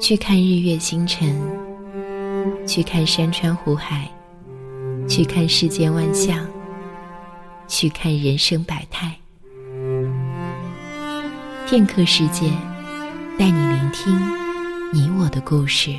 去看日月星辰，去看山川湖海，去看世间万象，去看人生百态。片刻时间，带你聆听你我的故事。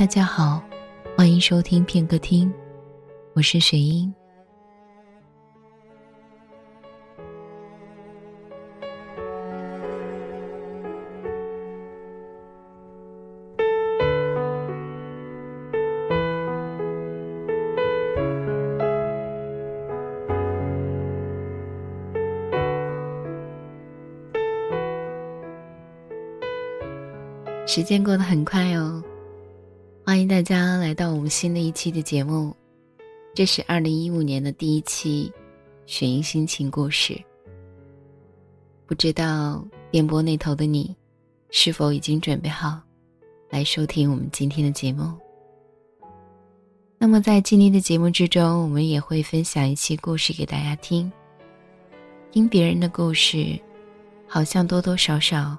大家好，欢迎收听片刻听，我是雪英。时间过得很快哦。欢迎大家来到我们新的一期的节目，这是二零一五年的第一期雪音心情故事。不知道电波那头的你，是否已经准备好来收听我们今天的节目？那么在今天的节目之中，我们也会分享一期故事给大家听。听别人的故事，好像多多少少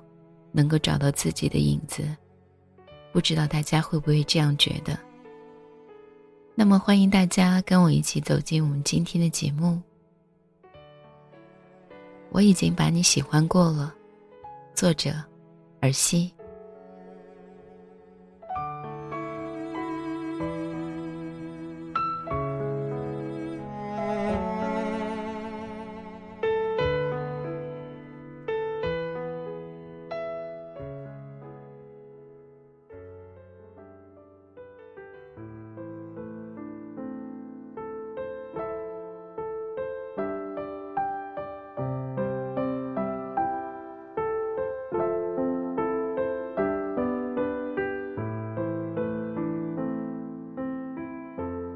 能够找到自己的影子。不知道大家会不会这样觉得？那么欢迎大家跟我一起走进我们今天的节目。我已经把你喜欢过了，作者：尔西。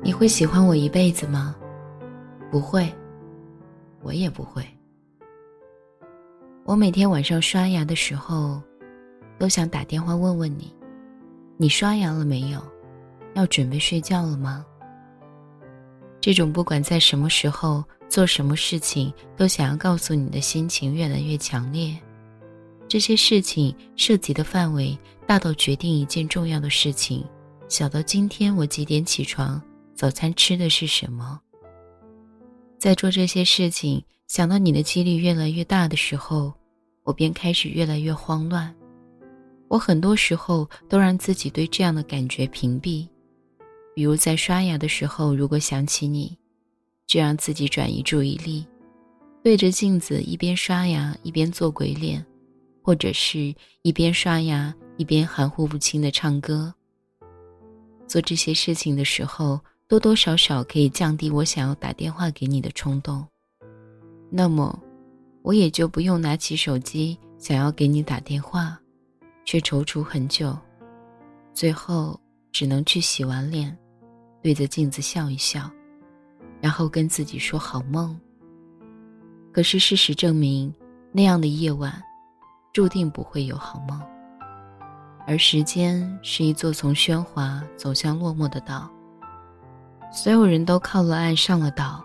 你会喜欢我一辈子吗？不会，我也不会。我每天晚上刷牙的时候，都想打电话问问你：你刷牙了没有？要准备睡觉了吗？这种不管在什么时候做什么事情都想要告诉你的心情越来越强烈。这些事情涉及的范围大到决定一件重要的事情，小到今天我几点起床。早餐吃的是什么？在做这些事情，想到你的几率越来越大的时候，我便开始越来越慌乱。我很多时候都让自己对这样的感觉屏蔽，比如在刷牙的时候，如果想起你，就让自己转移注意力，对着镜子一边刷牙一边做鬼脸，或者是一边刷牙一边含糊不清的唱歌。做这些事情的时候。多多少少可以降低我想要打电话给你的冲动，那么，我也就不用拿起手机想要给你打电话，却踌躇很久，最后只能去洗完脸，对着镜子笑一笑，然后跟自己说好梦。可是事实证明，那样的夜晚，注定不会有好梦。而时间是一座从喧哗走向落寞的岛。所有人都靠了岸上了岛，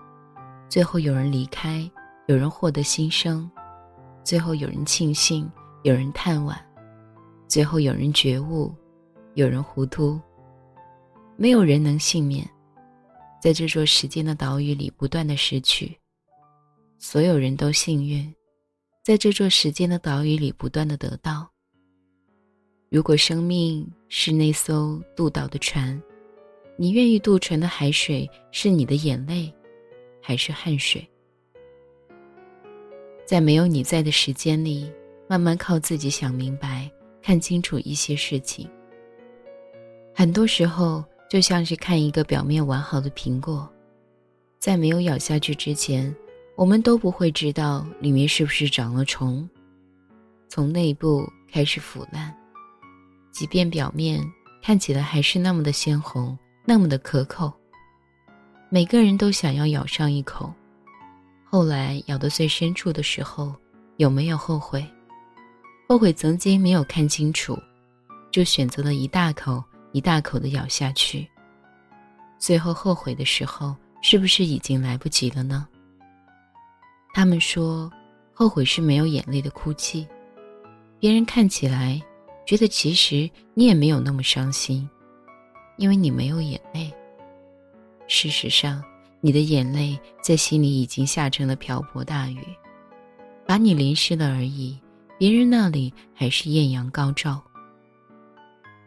最后有人离开，有人获得新生，最后有人庆幸，有人叹惋，最后有人觉悟，有人糊涂。没有人能幸免，在这座时间的岛屿里不断的失去。所有人都幸运，在这座时间的岛屿里不断的得到。如果生命是那艘渡岛的船。你愿意渡船的海水是你的眼泪，还是汗水？在没有你在的时间里，慢慢靠自己想明白、看清楚一些事情。很多时候，就像是看一个表面完好的苹果，在没有咬下去之前，我们都不会知道里面是不是长了虫，从内部开始腐烂。即便表面看起来还是那么的鲜红。那么的可口，每个人都想要咬上一口，后来咬到最深处的时候，有没有后悔？后悔曾经没有看清楚，就选择了一大口一大口的咬下去。最后后悔的时候，是不是已经来不及了呢？他们说，后悔是没有眼泪的哭泣，别人看起来觉得其实你也没有那么伤心，因为你没有眼泪。事实上，你的眼泪在心里已经下成了瓢泼大雨，把你淋湿了而已。别人那里还是艳阳高照。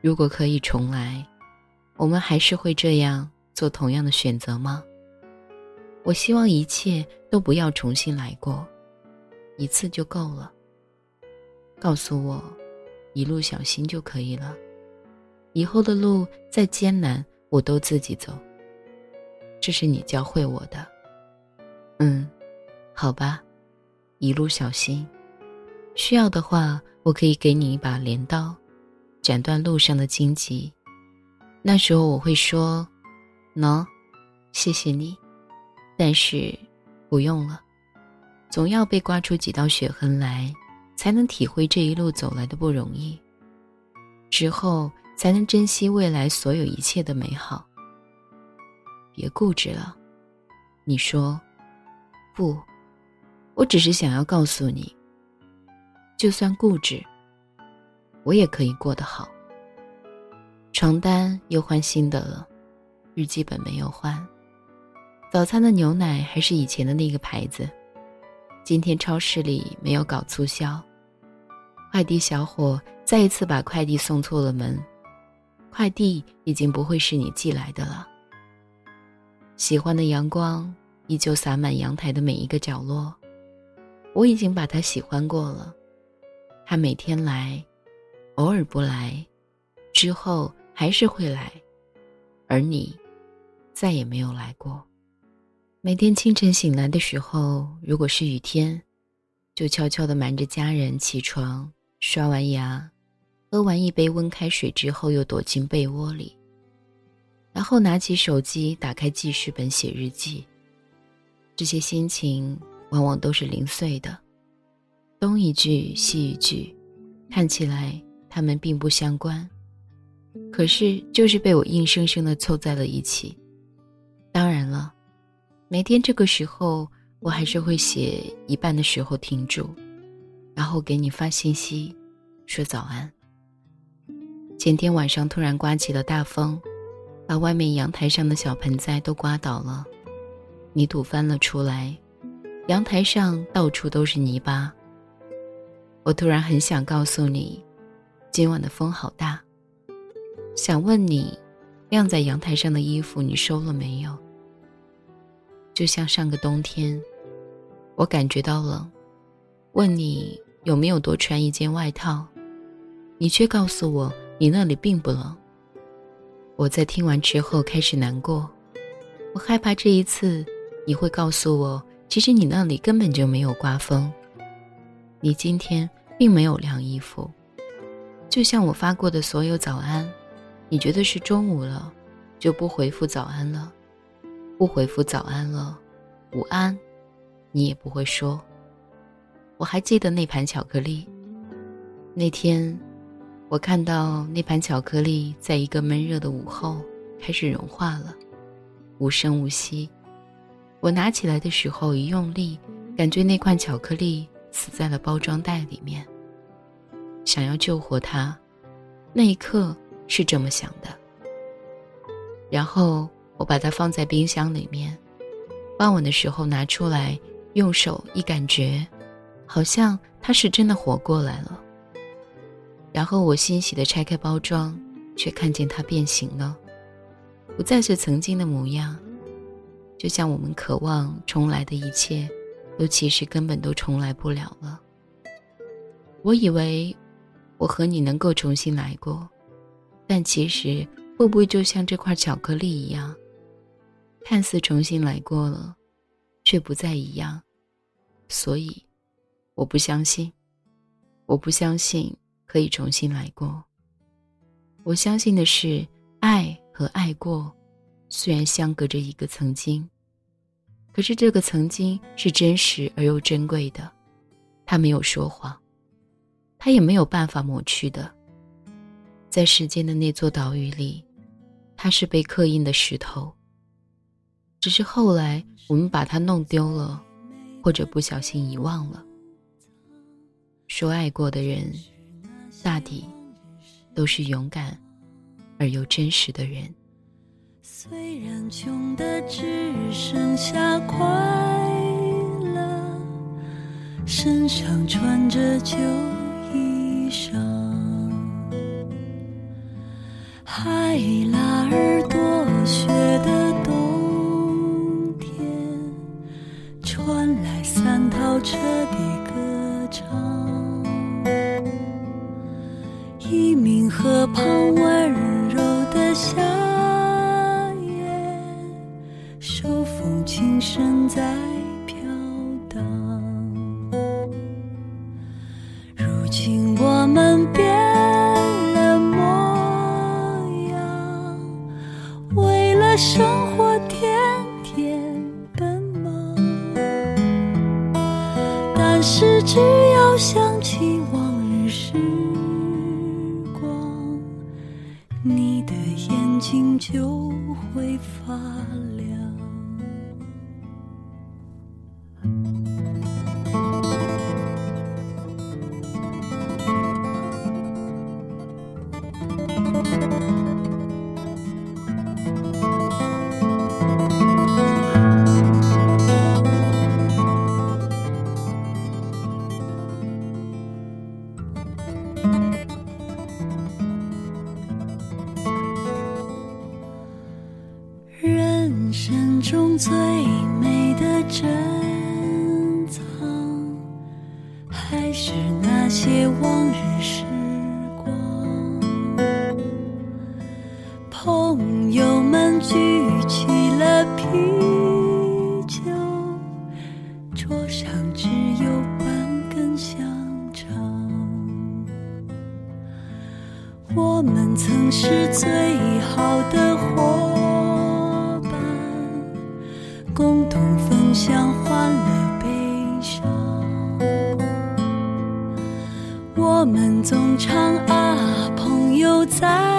如果可以重来，我们还是会这样做同样的选择吗？我希望一切都不要重新来过，一次就够了。告诉我，一路小心就可以了。以后的路再艰难，我都自己走。这是你教会我的，嗯，好吧，一路小心。需要的话，我可以给你一把镰刀，斩断路上的荆棘。那时候我会说：“喏，谢谢你。”但是，不用了。总要被刮出几道血痕来，才能体会这一路走来的不容易。之后，才能珍惜未来所有一切的美好。别固执了，你说，不，我只是想要告诉你，就算固执，我也可以过得好。床单又换新的了，日记本没有换，早餐的牛奶还是以前的那个牌子。今天超市里没有搞促销，快递小伙再一次把快递送错了门，快递已经不会是你寄来的了。喜欢的阳光依旧洒满阳台的每一个角落，我已经把它喜欢过了。他每天来，偶尔不来，之后还是会来，而你，再也没有来过。每天清晨醒来的时候，如果是雨天，就悄悄地瞒着家人起床，刷完牙，喝完一杯温开水之后，又躲进被窝里。然后拿起手机，打开记事本写日记。这些心情往往都是零碎的，东一句西一句，看起来他们并不相关，可是就是被我硬生生的凑在了一起。当然了，每天这个时候，我还是会写一半的时候停住，然后给你发信息，说早安。前天晚上突然刮起了大风。把外面阳台上的小盆栽都刮倒了，泥土翻了出来，阳台上到处都是泥巴。我突然很想告诉你，今晚的风好大。想问你，晾在阳台上的衣服你收了没有？就像上个冬天，我感觉到冷，问你有没有多穿一件外套，你却告诉我你那里并不冷。我在听完之后开始难过，我害怕这一次你会告诉我，其实你那里根本就没有刮风。你今天并没有晾衣服，就像我发过的所有早安，你觉得是中午了，就不回复早安了，不回复早安了，午安，你也不会说。我还记得那盘巧克力，那天。我看到那盘巧克力在一个闷热的午后开始融化了，无声无息。我拿起来的时候一用力，感觉那块巧克力死在了包装袋里面。想要救活它，那一刻是这么想的。然后我把它放在冰箱里面，傍晚的时候拿出来，用手一感觉，好像它是真的活过来了。然后我欣喜地拆开包装，却看见它变形了，不再是曾经的模样，就像我们渴望重来的一切，都其实根本都重来不了了。我以为我和你能够重新来过，但其实会不会就像这块巧克力一样，看似重新来过了，却不再一样。所以，我不相信，我不相信。可以重新来过。我相信的是，爱和爱过，虽然相隔着一个曾经，可是这个曾经是真实而又珍贵的。他没有说谎，他也没有办法抹去的。在时间的那座岛屿里，他是被刻印的石头。只是后来我们把它弄丢了，或者不小心遗忘了。说爱过的人，大抵都是勇敢而又真实的人。虽然穷的只剩下快乐，身上穿着旧衣裳，海拉尔多雪的冬天，传来三套车的 Pump. 曾是最好的伙伴。共同分享欢乐悲伤，我们总唱啊朋友在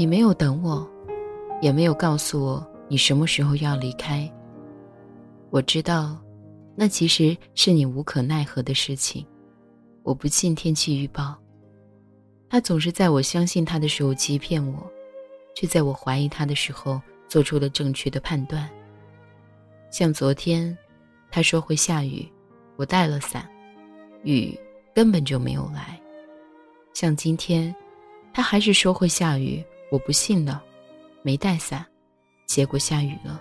你没有等我，也没有告诉我你什么时候要离开。我知道，那其实是你无可奈何的事情。我不信天气预报，他总是在我相信他的时候欺骗我，却在我怀疑他的时候做出了正确的判断。像昨天，他说会下雨，我带了伞，雨根本就没有来。像今天，他还是说会下雨。我不信了，没带伞，结果下雨了。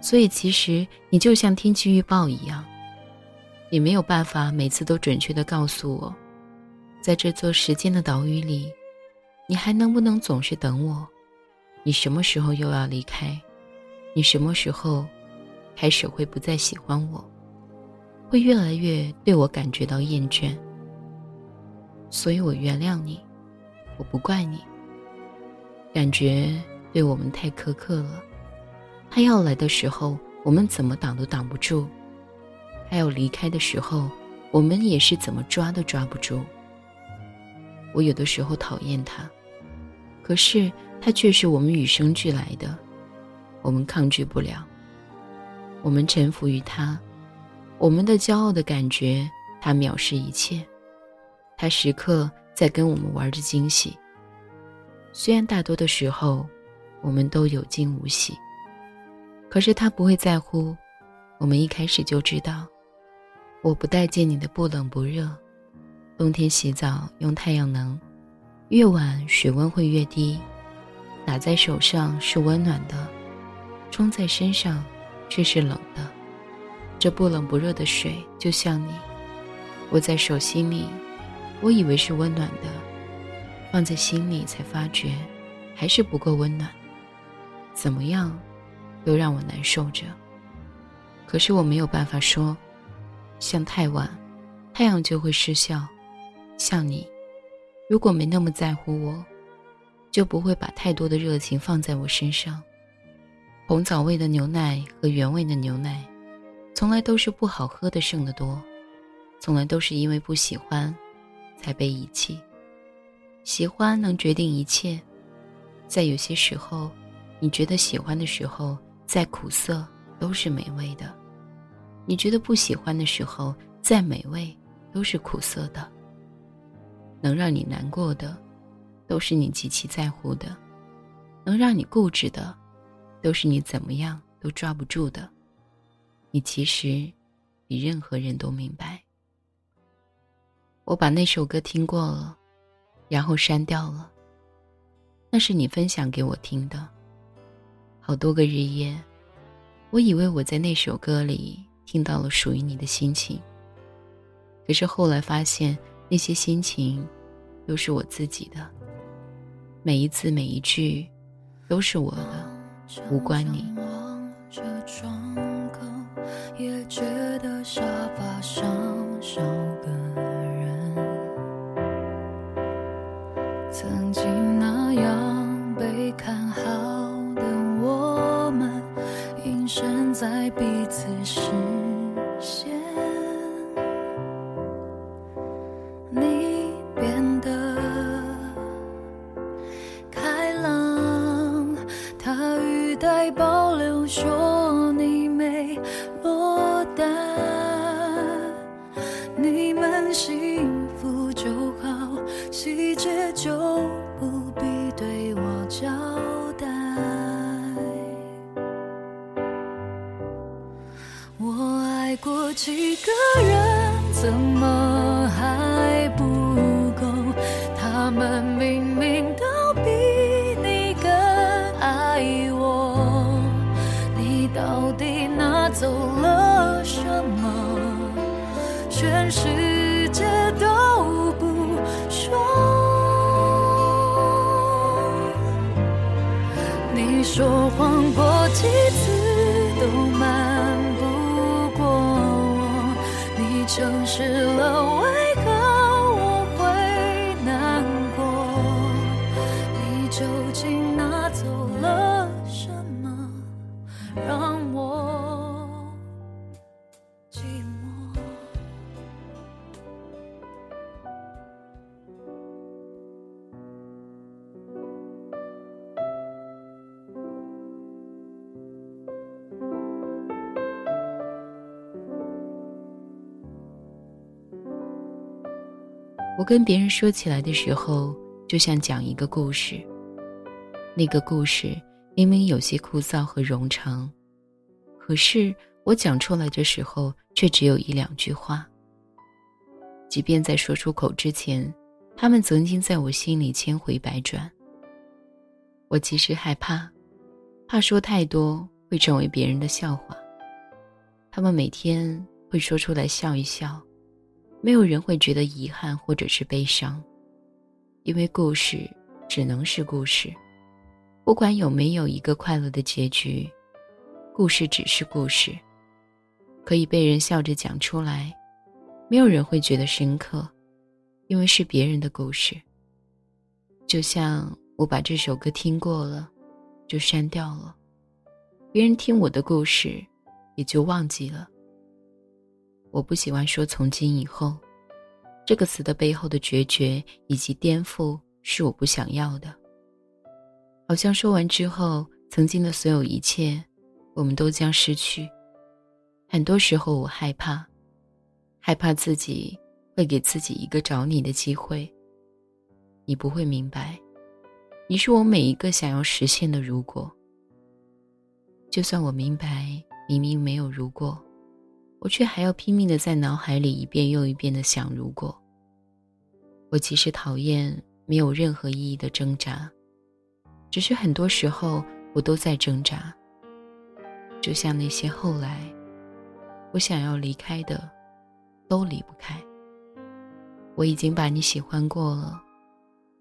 所以其实你就像天气预报一样，你没有办法每次都准确的告诉我，在这座时间的岛屿里，你还能不能总是等我？你什么时候又要离开？你什么时候开始会不再喜欢我？会越来越对我感觉到厌倦？所以我原谅你，我不怪你。感觉对我们太苛刻了。他要来的时候，我们怎么挡都挡不住；他要离开的时候，我们也是怎么抓都抓不住。我有的时候讨厌他，可是他却是我们与生俱来的，我们抗拒不了。我们臣服于他，我们的骄傲的感觉，他藐视一切。他时刻在跟我们玩着惊喜。虽然大多的时候，我们都有惊无喜，可是他不会在乎。我们一开始就知道，我不待见你的不冷不热。冬天洗澡用太阳能，越晚水温会越低。打在手上是温暖的，冲在身上却是冷的。这不冷不热的水就像你，握在手心里，我以为是温暖的。放在心里才发觉，还是不够温暖。怎么样，都让我难受着。可是我没有办法说，像太晚，太阳就会失效。像你，如果没那么在乎我，就不会把太多的热情放在我身上。红枣味的牛奶和原味的牛奶，从来都是不好喝的剩的多，从来都是因为不喜欢，才被遗弃。喜欢能决定一切，在有些时候，你觉得喜欢的时候，再苦涩都是美味的；你觉得不喜欢的时候，再美味都是苦涩的。能让你难过的，都是你极其在乎的；能让你固执的，都是你怎么样都抓不住的。你其实比任何人都明白。我把那首歌听过了。然后删掉了。那是你分享给我听的。好多个日夜，我以为我在那首歌里听到了属于你的心情。可是后来发现，那些心情都是我自己的。每一字每一句都是我的，无关你。也觉得沙发上少个。彼此时。跟别人说起来的时候，就像讲一个故事。那个故事明明有些枯燥和冗长，可是我讲出来的时候，却只有一两句话。即便在说出口之前，他们曾经在我心里千回百转。我其实害怕，怕说太多会成为别人的笑话。他们每天会说出来笑一笑，没有人会觉得遗憾或者是悲伤，因为故事只能是故事，不管有没有一个快乐的结局，故事只是故事，可以被人笑着讲出来，没有人会觉得深刻，因为是别人的故事。就像我把这首歌听过了，就删掉了，别人听我的故事。也就忘记了。我不喜欢说“从今以后”这个词的背后的决绝以及颠覆，是我不想要的。好像说完之后，曾经的所有一切，我们都将失去。很多时候，我害怕，害怕自己会给自己一个找你的机会。你不会明白，你是我每一个想要实现的如果。就算我明白。明明没有如果，我却还要拼命的在脑海里一遍又一遍的想如果。我其实讨厌没有任何意义的挣扎，只是很多时候我都在挣扎。就像那些后来，我想要离开的，都离不开。我已经把你喜欢过了，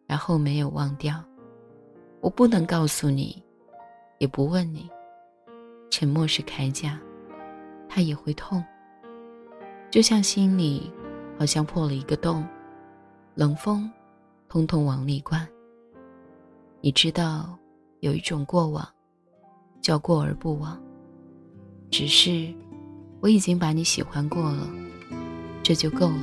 然后没有忘掉。我不能告诉你，也不问你。沉默是铠甲，它也会痛。就像心里好像破了一个洞，冷风通通往里灌。你知道有一种过往，叫过而不往。只是我已经把你喜欢过了，这就够了。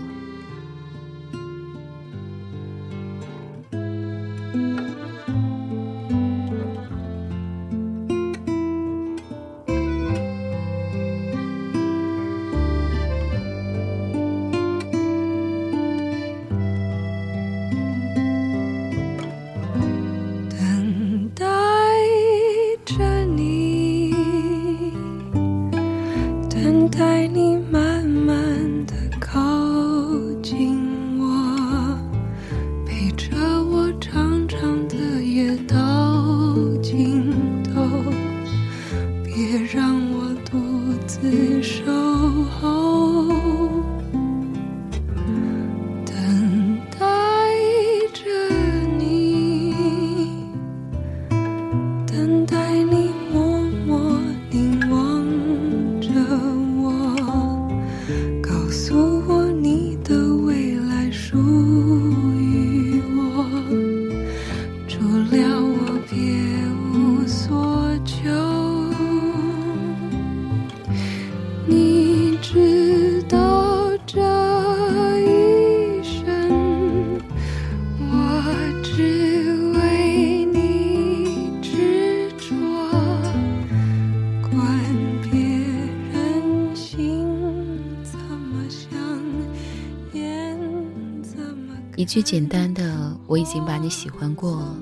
一句简单的“我已经把你喜欢过”，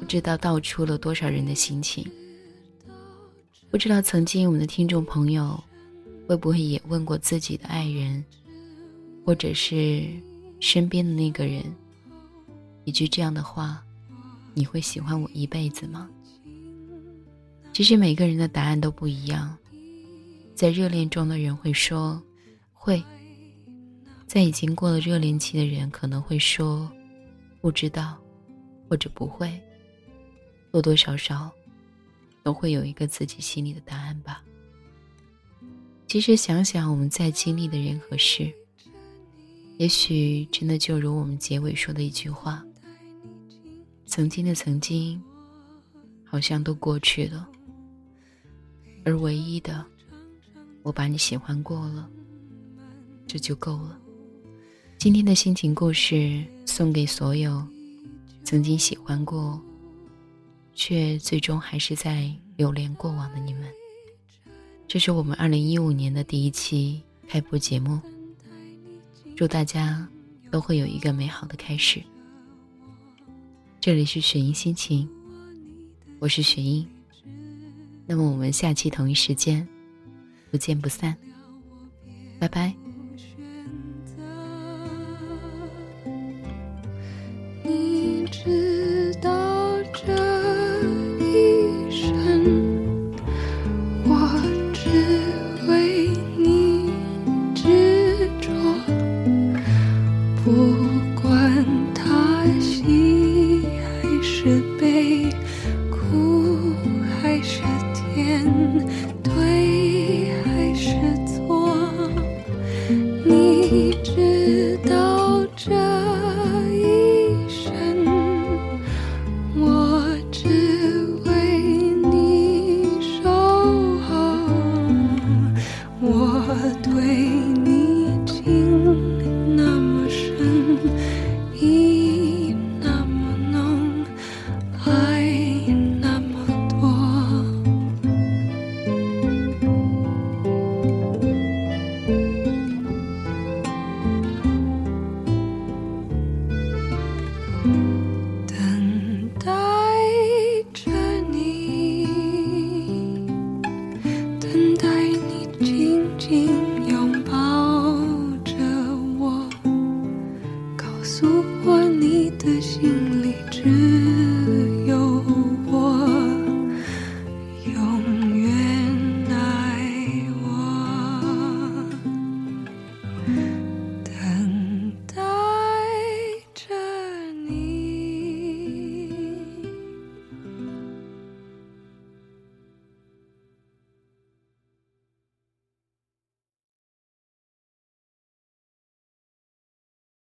不知道道出了多少人的心情。不知道曾经我们的听众朋友，会不会也问过自己的爱人，或者是身边的那个人，一句这样的话：“你会喜欢我一辈子吗？”其实每个人的答案都不一样。在热恋中的人会说：“会。”在已经过了热恋期的人可能会说：“不知道，或者不会。”多多少少，都会有一个自己心里的答案吧。其实想想我们在经历的人和事，也许真的就如我们结尾说的一句话：“曾经的曾经，好像都过去了。”而唯一的，我把你喜欢过了，这就够了。今天的心情故事送给所有曾经喜欢过，却最终还是在留恋过往的你们。这是我们二零一五年的第一期开播节目，祝大家都会有一个美好的开始。这里是雪音心情，我是雪音。那么我们下期同一时间不见不散，拜拜。